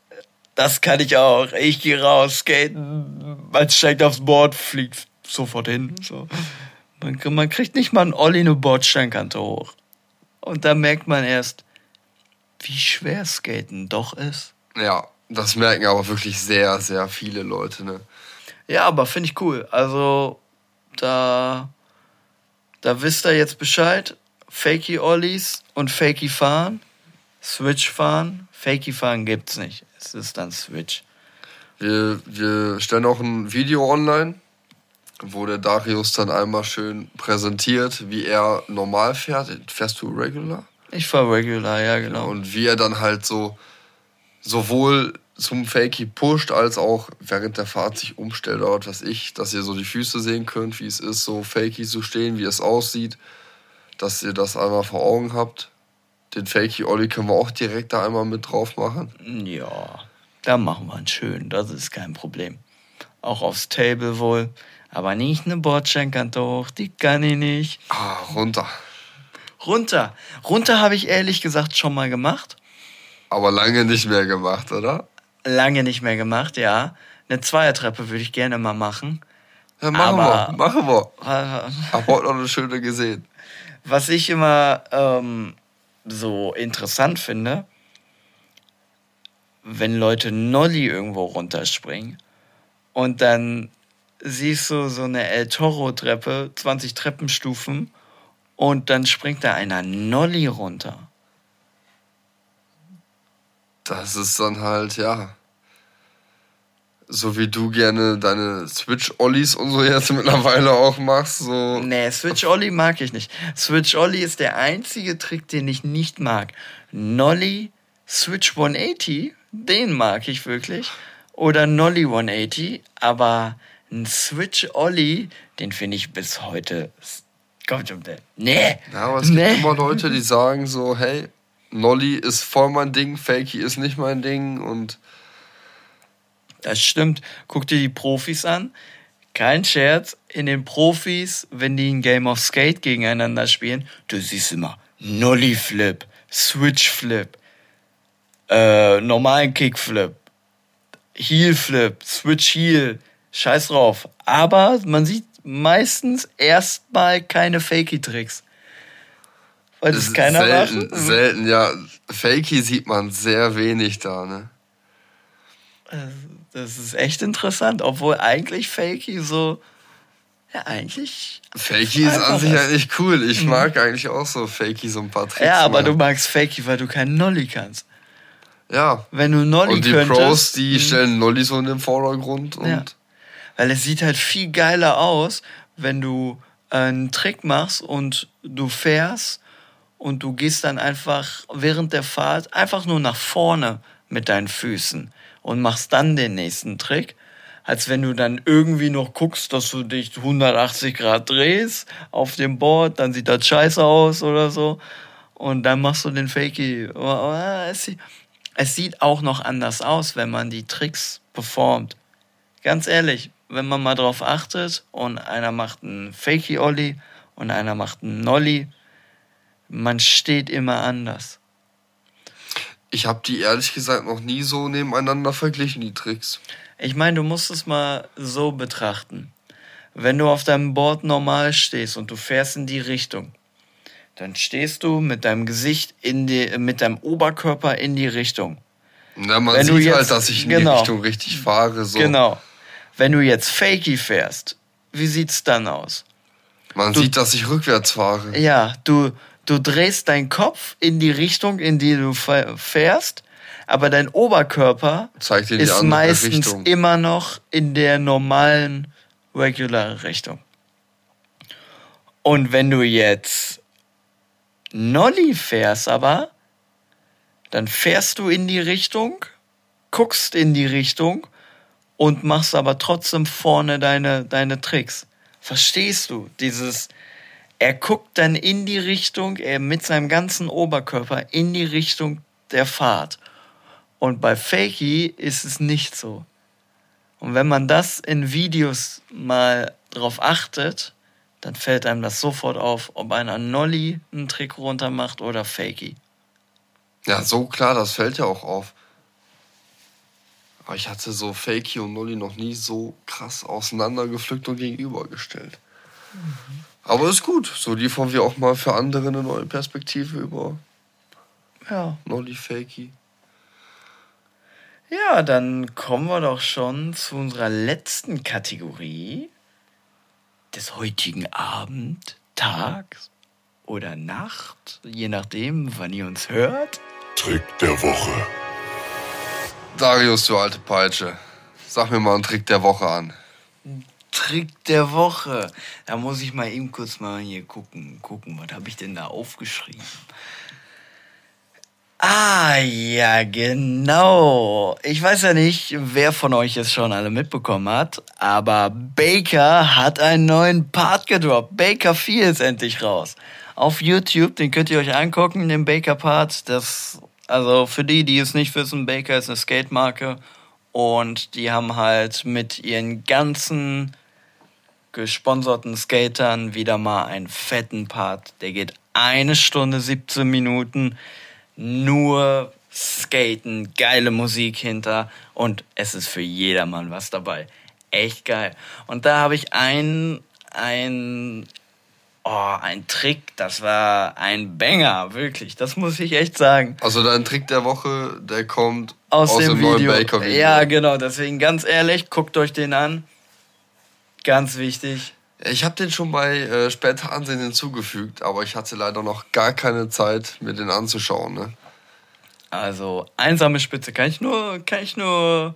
das kann ich auch. Ich gehe raus, skaten, man steigt aufs Board, fliegt sofort hin. So. Man, man kriegt nicht mal einen Olli eine Bordsteinkante hoch. Und da merkt man erst, wie schwer Skaten doch ist. Ja, das merken aber wirklich sehr, sehr viele Leute, ne? Ja, aber finde ich cool. Also, da, da wisst ihr jetzt Bescheid. Fakey Ollies und Fakey fahren. Switch fahren. Fakey fahren gibt's nicht. Es ist dann Switch. Wir, wir stellen auch ein Video online, wo der Darius dann einmal schön präsentiert, wie er normal fährt. Fährst du regular? Ich fahr regular, ja, genau. Und wie er dann halt so sowohl zum Fakey pusht, als auch während der Fahrt sich umstellt oder was weiß ich, dass ihr so die Füße sehen könnt, wie es ist, so Fakey zu stehen, wie es aussieht, dass ihr das einmal vor Augen habt. Den Fakey Olli können wir auch direkt da einmal mit drauf machen. Ja, da machen wir einen schön. Das ist kein Problem. Auch aufs Table wohl. Aber nicht eine Bordscheinkante hoch. Die kann ich nicht. Ah, runter. Runter. Runter habe ich ehrlich gesagt schon mal gemacht. Aber lange nicht mehr gemacht, oder? Lange nicht mehr gemacht, ja. Eine Zweiertreppe würde ich gerne mal machen. Ja, machen Aber- wir, machen wir. Äh, Hab heute noch eine schöne gesehen. Was ich immer ähm, so interessant finde, wenn Leute Nolli irgendwo runterspringen und dann siehst du so eine El Toro-Treppe, 20 Treppenstufen und dann springt da einer Nolli runter. Das ist dann halt, ja. So wie du gerne deine Switch-Ollies und so jetzt mittlerweile auch machst, so. Nee, Switch Ollie mag ich nicht. Switch Ollie ist der einzige Trick, den ich nicht mag. Nolly, Switch 180, den mag ich wirklich. Oder Nolly 180, aber ein Switch Ollie, den finde ich bis heute. Kommt schon, nee. Ja, aber es nee. gibt immer Leute, die sagen so, hey, Nolly ist voll mein Ding, Fakey ist nicht mein Ding und Das stimmt. Guck dir die Profis an. Kein Scherz. In den Profis, wenn die ein Game of Skate gegeneinander spielen, du siehst immer Nolly Flip, Switch Flip, äh, normalen Kickflip, Heel Flip, Switch Heel. Scheiß drauf. Aber man sieht meistens erstmal keine Fakey-Tricks. Weil das keiner selten, macht. selten, ja. Fakey sieht man sehr wenig da, ne? Das ist echt interessant, obwohl eigentlich Fakey so, ja eigentlich. Fakey ist an sich ist. eigentlich cool. Ich mag eigentlich auch so Fakey so ein paar Tricks. Ja, aber machen. du magst Fakey, weil du keinen Nolli kannst. Ja. Wenn du Nolly Und die könntest, Pros, die Mhm. stellen Nolly so in den Vordergrund und Ja. Weil es sieht halt viel geiler aus, wenn du einen Trick machst und du fährst und du gehst dann einfach während der Fahrt einfach nur nach vorne mit deinen Füßen und machst dann den nächsten Trick, als wenn du dann irgendwie noch guckst, dass du dich 180 Grad drehst auf dem Board, dann sieht das scheiße aus oder so und dann machst du den Fakey. Es, sie- es sieht auch noch anders aus, wenn man die Tricks performt. Ganz ehrlich, wenn man mal drauf achtet und einer macht einen Fakey Ollie und einer macht einen Nolly, man steht immer anders. Ich habe die ehrlich gesagt noch nie so nebeneinander verglichen, die Tricks. Ich meine, du musst es mal so betrachten. Wenn du auf deinem Board normal stehst und du fährst in die Richtung, dann stehst du mit deinem Gesicht in die, mit deinem Oberkörper in die Richtung. Na, man Wenn sieht jetzt- halt, dass ich in genau. die Richtung richtig fahre. So. Genau. Wenn du jetzt Fakey fährst, wie sieht's dann aus? Man Du- sieht, dass ich rückwärts fahre. Ja, du, du drehst deinen Kopf in die Richtung, in die du fäh- fährst, aber dein Oberkörper ist meistens Richtung. immer noch in der normalen, regular Richtung. Und wenn du jetzt Nolly fährst, aber, dann fährst du in die Richtung, guckst in die Richtung und machst aber trotzdem vorne deine, deine Tricks. Verstehst du? Dieses, er guckt dann in die Richtung, er mit seinem ganzen Oberkörper in die Richtung der Fahrt. Und bei Fakey ist es nicht so. Und wenn man das in Videos mal drauf achtet, dann fällt einem das sofort auf, ob einer Nolly einen Trick runter macht oder Fakey. Ja, so klar, das fällt ja auch auf. Aber ich hatte so Fakey und Nolly noch nie so krass auseinandergepflückt und gegenübergestellt. Aber ist gut. So liefern wir auch mal für andere eine neue Perspektive über Ja. Nolly Fakey. Ja, dann kommen wir doch schon zu unserer letzten Kategorie des heutigen Abend, Tags oder Nacht, je nachdem, wann ihr uns hört. Trick der Woche. Darius, du alte Peitsche. Sag mir mal einen Trick der Woche an. Trick der Woche. Da muss ich mal eben kurz mal hier gucken. Gucken, was habe ich denn da aufgeschrieben? Ah, ja, genau. Ich weiß ja nicht, wer von euch es schon alle mitbekommen hat, aber Baker hat einen neuen Part gedroppt. Baker 4 ist endlich raus. Auf YouTube, den könnt ihr euch angucken, den Baker Part. Das, also für die, die es nicht wissen, Baker ist eine Skate-Marke und die haben halt mit ihren ganzen gesponserten Skatern wieder mal einen fetten Part. Der geht eine Stunde 17 Minuten. Nur Skaten, geile Musik hinter und es ist für jedermann was dabei. Echt geil. Und da habe ich einen, ein, oh, ein Trick, das war ein Banger, wirklich. Das muss ich echt sagen. Also dein Trick der Woche, der kommt Aus, aus, dem, dem, Video. neuen Baker-Video. Ja, genau. Deswegen ganz ehrlich, guckt euch den an. Ganz wichtig. Ich habe den schon bei äh, später Ansehen hinzugefügt, aber ich hatte leider noch gar keine Zeit, mir den anzuschauen. Ne? Also, einsame Spitze kann ich nur, kann ich nur.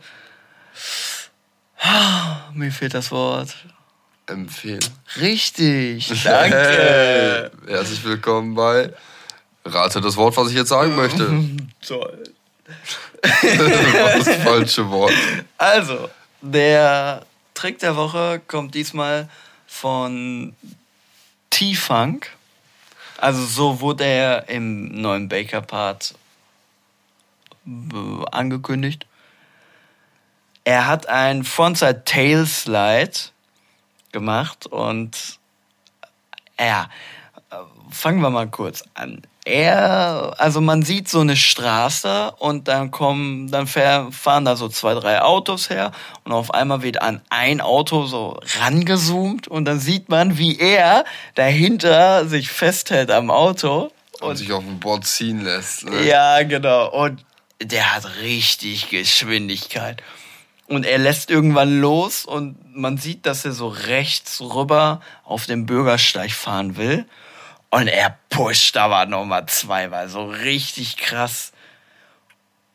Mir fehlt das Wort. Empfehlen. Richtig, danke. Herzlich willkommen bei Rate das Wort, was ich jetzt sagen möchte. Toll. das falsche Wort. Also, der Trick der Woche kommt diesmal von T-Funk. Also, so wurde er im neuen Baker-Part äh, angekündigt. Er hat ein Frontside Tail Slide gemacht und ja, äh, fangen wir mal kurz an. Er, also man sieht so eine Straße und dann kommen, dann fahr- fahren da so zwei, drei Autos her und auf einmal wird an ein Auto so rangezoomt und dann sieht man, wie er dahinter sich festhält am Auto Und sich auf dem Board ziehen lässt. Ne? ja, genau. Und der hat richtig Geschwindigkeit. Und er lässt irgendwann los und man sieht, dass er so rechts rüber auf den Bürgersteig fahren will. Und er pusht aber nochmal zwei, weil so richtig krass.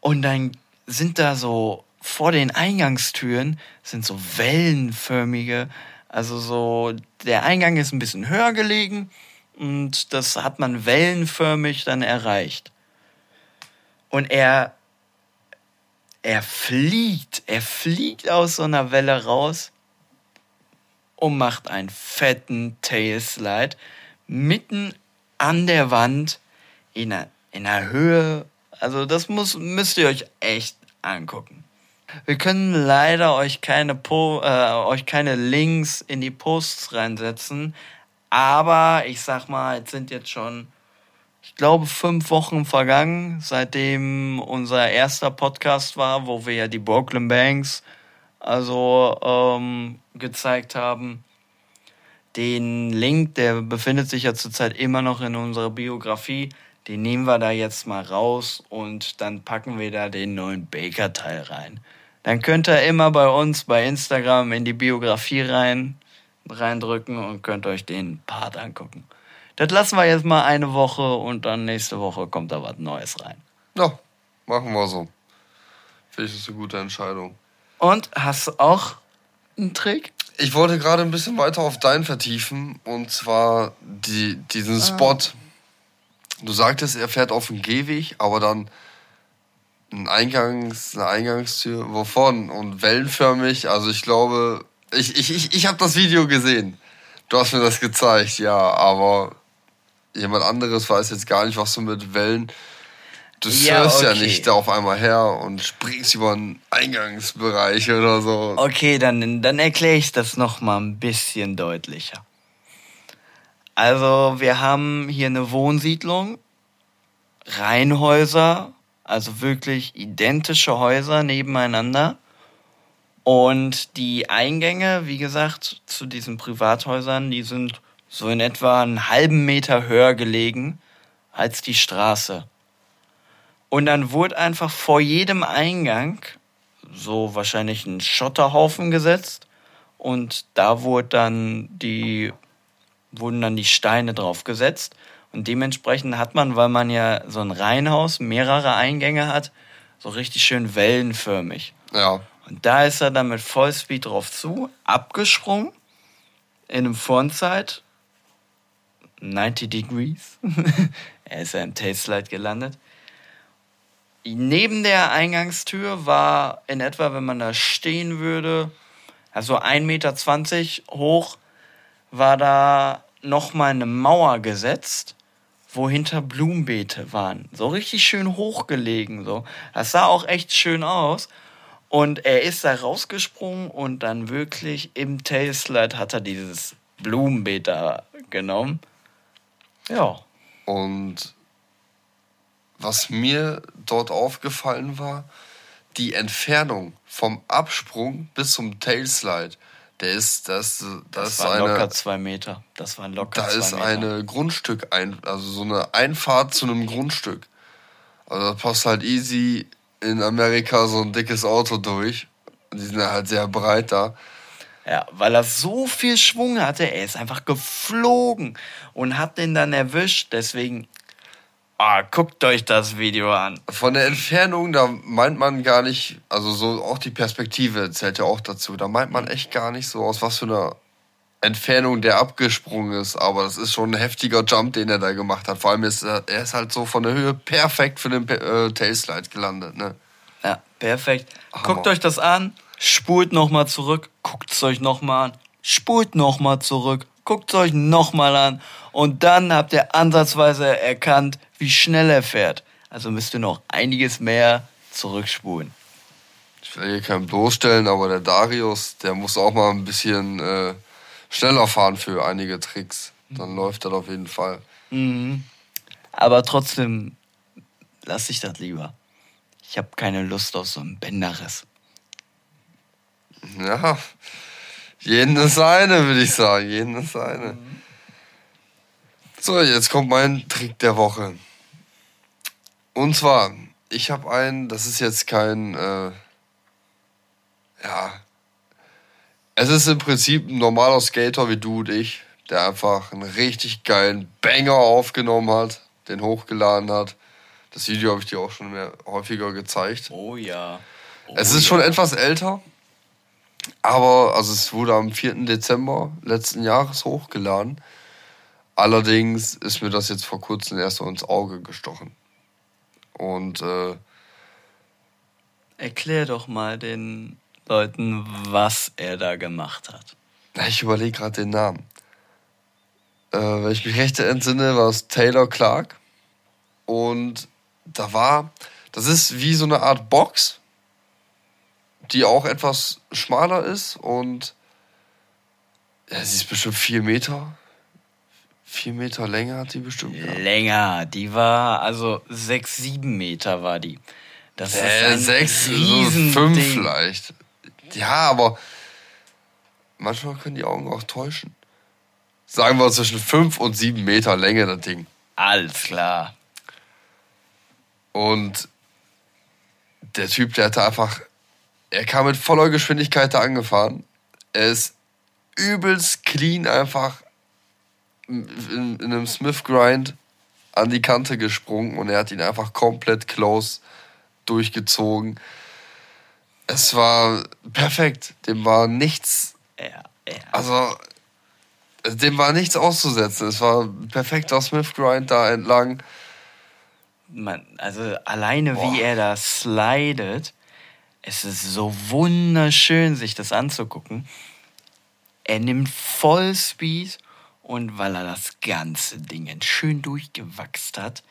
Und dann sind da so vor den Eingangstüren sind so wellenförmige, also so der Eingang ist ein bisschen höher gelegen und das hat man wellenförmig dann erreicht. Und er er fliegt, er fliegt aus so einer Welle raus und macht einen fetten Tailslide mitten an der Wand in einer, in einer Höhe. Also das muss, müsst ihr euch echt angucken. Wir können leider euch keine, po, äh, euch keine Links in die Posts reinsetzen, aber ich sag mal, es sind jetzt schon ich glaube, fünf Wochen vergangen, seitdem unser erster Podcast war, wo wir ja die Brooklyn Banks also ähm, gezeigt haben. Den Link, der befindet sich ja zurzeit immer noch in unserer Biografie. Den nehmen wir da jetzt mal raus und dann packen wir da den neuen Baker-Teil rein. Dann könnt ihr immer bei uns bei Instagram in die Biografie rein, reindrücken und könnt euch den Part angucken. Das lassen wir jetzt mal eine Woche und dann nächste Woche kommt da was Neues rein. Ja, machen wir so. Finde ich das eine gute Entscheidung. Und hast du auch einen Trick? Ich wollte gerade ein bisschen weiter auf deinen vertiefen und zwar die, diesen ah. Spot. Du sagtest, er fährt auf dem Gehweg, aber dann ein Eingangs, eine Eingangstür, wovon? Und wellenförmig, also ich glaube, ich, ich, ich, ich habe das Video gesehen. Du hast mir das gezeigt, ja, aber jemand anderes weiß jetzt gar nicht, was du mit Wellen. Du ja, surfst okay. ja nicht da auf einmal her und springst über einen Eingangsbereich oder so. Okay, dann, dann erkläre ich das nochmal ein bisschen deutlicher. Also, wir haben hier eine Wohnsiedlung, Reihenhäuser, also wirklich identische Häuser nebeneinander. Und die Eingänge, wie gesagt, zu diesen Privathäusern, die sind so in etwa einen halben Meter höher gelegen als die Straße. Und dann wurde einfach vor jedem Eingang so wahrscheinlich ein Schotterhaufen gesetzt und da wurde dann die, wurden dann die Steine drauf gesetzt. Und dementsprechend hat man, weil man ja so ein Reihenhaus, mehrere Eingänge hat, so richtig schön wellenförmig. Ja. Und da ist er dann mit Vollspeed drauf zu, abgesprungen, in einem Frontside 90 Degrees. er ist ja im Tailslide gelandet. Neben der Eingangstür war in etwa, wenn man da stehen würde, also 1,20 Meter hoch, war da nochmal eine Mauer gesetzt, wo hinter Blumenbeete waren. So richtig schön hochgelegen. So. Das sah auch echt schön aus. Und er ist da rausgesprungen und dann wirklich im Tailslide hat er dieses Blumenbeet da genommen. Ja. Und was mir dort aufgefallen war, die Entfernung vom Absprung bis zum Tailslide, der ist, das, das, das ist war eine, locker zwei Meter. Das war locker Da ist Meter. eine Grundstück, ein, also so eine Einfahrt zu einem Grundstück. Also da passt halt easy in Amerika so ein dickes Auto durch. Die sind halt sehr breit da. Ja, weil er so viel Schwung hatte, er ist einfach geflogen und hat den dann erwischt. Deswegen, ah, guckt euch das Video an. Von der Entfernung, da meint man gar nicht, also so auch die Perspektive zählt ja auch dazu. Da meint man echt gar nicht so, aus was für einer Entfernung der abgesprungen ist. Aber das ist schon ein heftiger Jump, den er da gemacht hat. Vor allem ist er, er ist halt so von der Höhe perfekt für den äh, Tailslide gelandet. Ne? Ja, perfekt. Hammer. Guckt euch das an spult nochmal zurück, guckt es euch nochmal an, spult nochmal zurück, guckt es euch nochmal an und dann habt ihr ansatzweise erkannt, wie schnell er fährt. Also müsst ihr noch einiges mehr zurückspulen. Ich will hier keinen bloßstellen, aber der Darius, der muss auch mal ein bisschen äh, schneller fahren für einige Tricks. Dann mhm. läuft das auf jeden Fall. Mhm. Aber trotzdem lasse ich das lieber. Ich habe keine Lust auf so ein Bänderriss. Ja, jeden das seine, würde ich sagen. Jeden das seine. So, jetzt kommt mein Trick der Woche. Und zwar, ich habe einen, das ist jetzt kein, äh, ja, es ist im Prinzip ein normaler Skater wie du und ich, der einfach einen richtig geilen Banger aufgenommen hat, den hochgeladen hat. Das Video habe ich dir auch schon mehr häufiger gezeigt. Oh ja. Oh es ist ja. schon etwas älter, aber also es wurde am 4. Dezember letzten Jahres hochgeladen. Allerdings ist mir das jetzt vor kurzem erst so ins Auge gestochen. Und äh, Erklär doch mal den Leuten, was er da gemacht hat. ich überlege gerade den Namen. Äh, wenn ich mich recht entsinne, war es Taylor Clark. Und da war, das ist wie so eine Art Box, die auch etwas schmaler ist und ja, sie ist bestimmt vier Meter. Vier Meter länger hat die bestimmt. gehabt. Länger, die war, also sechs, sieben Meter war die. Das Äh, ein sechs, so fünf vielleicht. Ja, aber manchmal können die Augen auch täuschen. Sagen wir zwischen fünf und sieben Meter Länge, das Ding. Alles klar. Und der Typ, der hatte einfach, er kam mit voller Geschwindigkeit da angefahren. Er ist übelst clean einfach in, in einem Smith Grind an die Kante gesprungen und er hat ihn einfach komplett close durchgezogen. Es war perfekt. Dem war nichts, Ja, ja. also dem war nichts auszusetzen. Es war perfekter Smith Grind da entlang. Man, also alleine Boah. wie er da slidet, es ist so wunderschön, sich das anzugucken. Er nimmt Vollspeed und weil er das ganze Ding schön durchgewachst hat,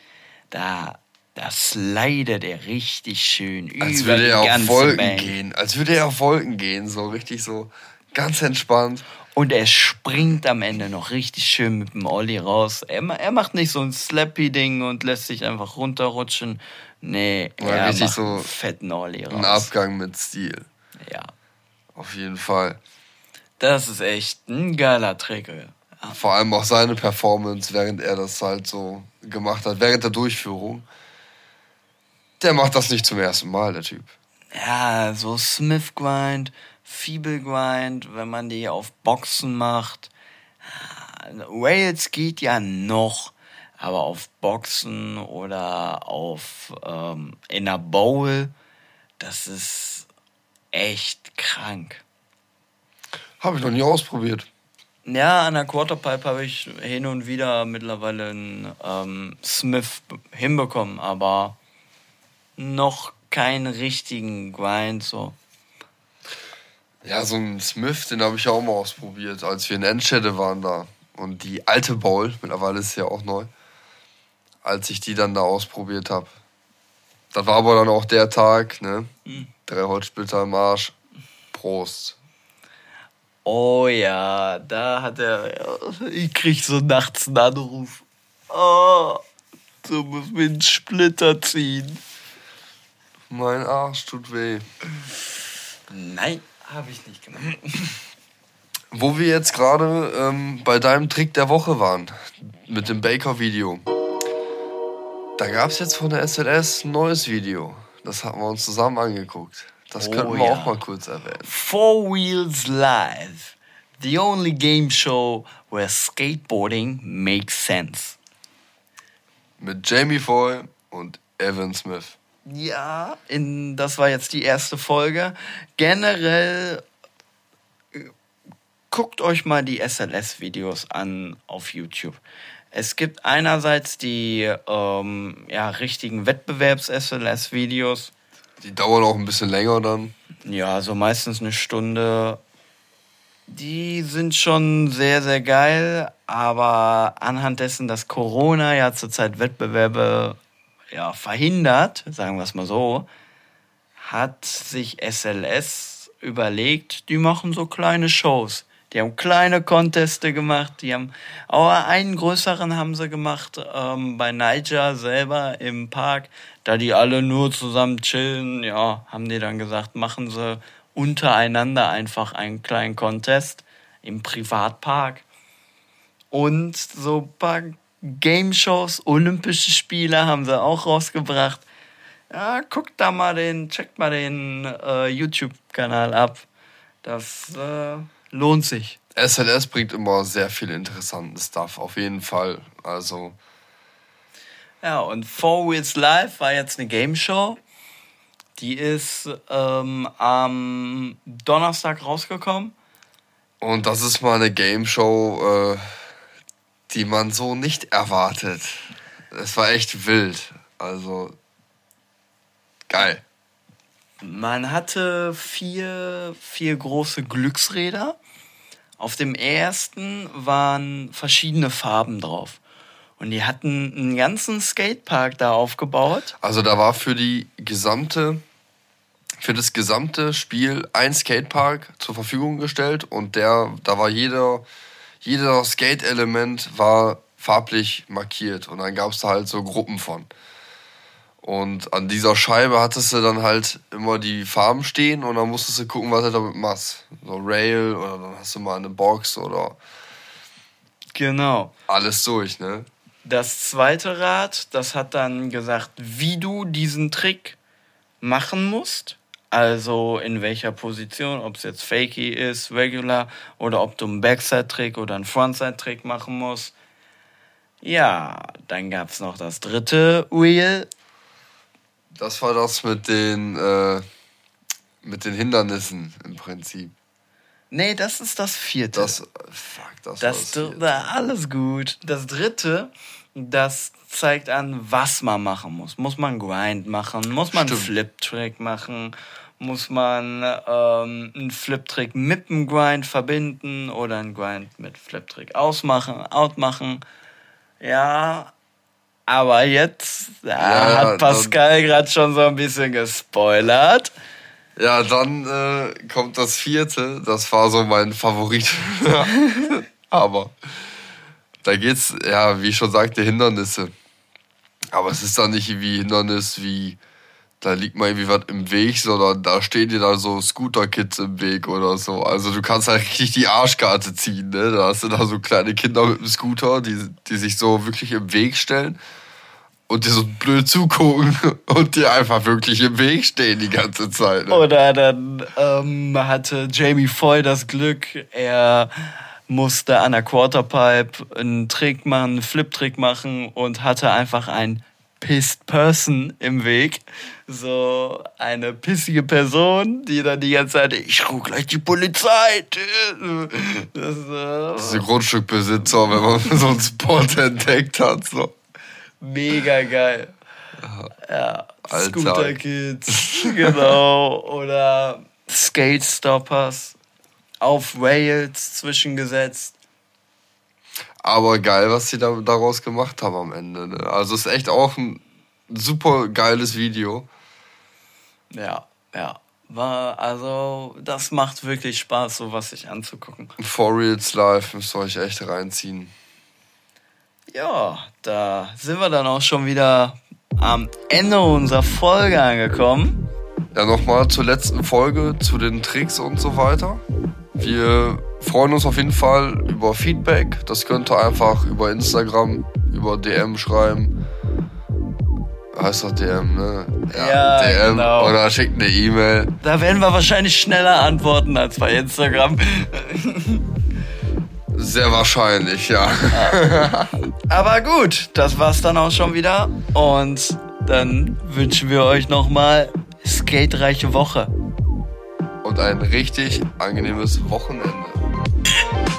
da, da slidet er richtig schön Als über würde die er auf Wolken Bank. gehen. Als würde er auf Wolken gehen. So richtig so ganz entspannt. Und er springt am Ende noch richtig schön mit dem Olli raus. Er, er macht nicht so ein Slappy-Ding und lässt sich einfach runterrutschen. Nee, Ja, er richtig macht so einen fetten Olli raus. Ein Abgang mit Stil. Ja, Auf jeden Fall. das ist echt ein geiler Trick. Vor allem auch seine Performance, während er das halt so gemacht hat, während der Durchführung. Der macht das nicht zum ersten Mal, der Typ. Ja, so Smith Grind, Feeble Grind, wenn man die auf Boxen macht. Rails geht ja noch, aber auf Boxen oder auf ähm, in einer Bowl, das ist echt krank. Habe ich noch nie ausprobiert. Ja, an der Quarterpipe habe ich hin und wieder mittlerweile einen ähm, Smith hinbekommen, aber noch keinen richtigen Grind so. Ja, so ein Smith, den habe ich auch mal ausprobiert, als wir in Enschede waren da. Und die alte Bowl, mittlerweile ist sie ja auch neu, als ich die dann da ausprobiert habe. Das war aber dann auch der Tag, ne? Drei Holzsplitter im Arsch. Prost. Oh ja, da hat er. Ich krieg so nachts einen Anruf. Oh, du musst mir einen Splitter ziehen. Mein Arsch tut weh. Nein, habe ich nicht gemacht. Wo wir jetzt gerade ähm, bei deinem Trick der Woche waren, mit dem Baker-Video. Da gab es jetzt von der SLS ein neues Video. Das haben wir uns zusammen angeguckt. Das Oh könnten wir ja. auch mal kurz erwähnen. Four Wheels Live. The only game show where skateboarding makes sense. Mit Jamie Foy und Evan Smith. Ja, in, das war jetzt die erste Folge. Generell äh, guckt euch mal die SLS-Videos an auf YouTube. Es gibt einerseits die ähm, ja, richtigen Wettbewerbs-SLS-Videos. Die dauern auch ein bisschen länger dann. Ja, so meistens eine Stunde. Die sind schon sehr, sehr geil, aber anhand dessen, dass Corona ja zurzeit Wettbewerbe ja, verhindert, sagen wir es mal so, hat sich SLS überlegt, die machen so kleine Shows. Die haben kleine Conteste gemacht, die haben, aber einen größeren haben sie gemacht ähm, bei Niger selber im Park, da die alle nur zusammen chillen, ja, haben die dann gesagt, machen sie untereinander einfach einen kleinen Contest im Privatpark. Und so ein paar Game-Shows, Olympische Spiele haben sie auch rausgebracht. Ja, guckt da mal den, checkt mal den äh, YouTube-Kanal ab. Das äh, lohnt sich. SLS bringt immer sehr viel interessanten Stuff, auf jeden Fall. Also, Ja, und Four Wheels Live war jetzt eine Game Show. Die ist ähm, am Donnerstag rausgekommen. Und das ist mal eine Game Show, äh, die man so nicht erwartet. Es war echt wild. Also geil. Man hatte vier, vier große Glücksräder. Auf dem ersten waren verschiedene Farben drauf. Und die hatten einen ganzen Skatepark da aufgebaut. Also da war für die gesamte, für das gesamte Spiel ein Skatepark zur Verfügung gestellt und der, da war jeder, jeder Skate-Element war farblich markiert und dann gab es da halt so Gruppen von. Und an dieser Scheibe hattest du dann halt immer die Farben stehen und dann musstest du gucken, was du damit machst. So Rail oder dann hast du mal eine Box oder Genau. alles durch, ne? Das zweite Rad, das hat dann gesagt, wie du diesen Trick machen musst. Also in welcher Position, ob es jetzt Fakey ist, Regular, oder ob du einen Backside-Trick oder einen Frontside-Trick machen musst. Ja, dann gab es noch das dritte Wheel. Das war das mit den, äh, mit den Hindernissen im Prinzip. Nee, das ist das vierte. Das, fuck, das, Das, war das dr- alles gut. Das dritte, das zeigt an, was man machen muss. Muss man Grind machen? Muss man Stimmt. Flip-Trick machen? Muss man ähm, einen Flip-Trick mit einem Grind verbinden oder einen Grind mit Flip-Trick ausmachen, outmachen? Ja, aber jetzt ja, hat Pascal gerade schon so ein bisschen gespoilert. Ja, dann äh, kommt das vierte. Das war so mein Favorit. Aber da geht's, ja, wie ich schon sagte, Hindernisse. Aber es ist dann nicht wie Hindernis wie, da liegt mal irgendwie was im Weg, sondern da stehen dir da so Scooter-Kids im Weg oder so. Also du kannst halt richtig die Arschkarte ziehen, ne? Da hast du da so kleine Kinder mit dem Scooter, die, die sich so wirklich im Weg stellen und dir so blöd zugucken und dir einfach wirklich im Weg stehen die ganze Zeit. Ne? Oder dann ähm, hatte Jamie Foy das Glück, er musste an der Quarterpipe einen Trick machen, einen Flip-Trick machen und hatte einfach einen Pissed Person im Weg. So eine pissige Person, die dann die ganze Zeit, ich rufe gleich die Polizei. Das, äh, Diese Grundstückbesitzer, wenn man so einen Spot entdeckt hat. So. Mega geil. Ja, Alter. Scooter Kids, genau. Oder Skate Stoppers auf Rails zwischengesetzt. Aber geil, was sie da, daraus gemacht haben am Ende. Ne? Also ist echt auch ein super geiles Video. Ja, ja. War, also, das macht wirklich Spaß, sowas sich anzugucken. For Reals Live müsst ihr euch echt reinziehen. Ja, da sind wir dann auch schon wieder am Ende unserer Folge angekommen. Ja, nochmal zur letzten Folge, zu den Tricks und so weiter. Wir freuen uns auf jeden Fall über Feedback. Das könnt ihr einfach über Instagram, über DM schreiben. Heißt doch DM, ne? Ja, DM genau. oder schickt eine E-Mail. Da werden wir wahrscheinlich schneller antworten als bei Instagram. Sehr wahrscheinlich, ja. Aber gut, das war's dann auch schon wieder. Und dann wünschen wir euch nochmal skatereiche Woche. Und ein richtig angenehmes Wochenende. Thank you.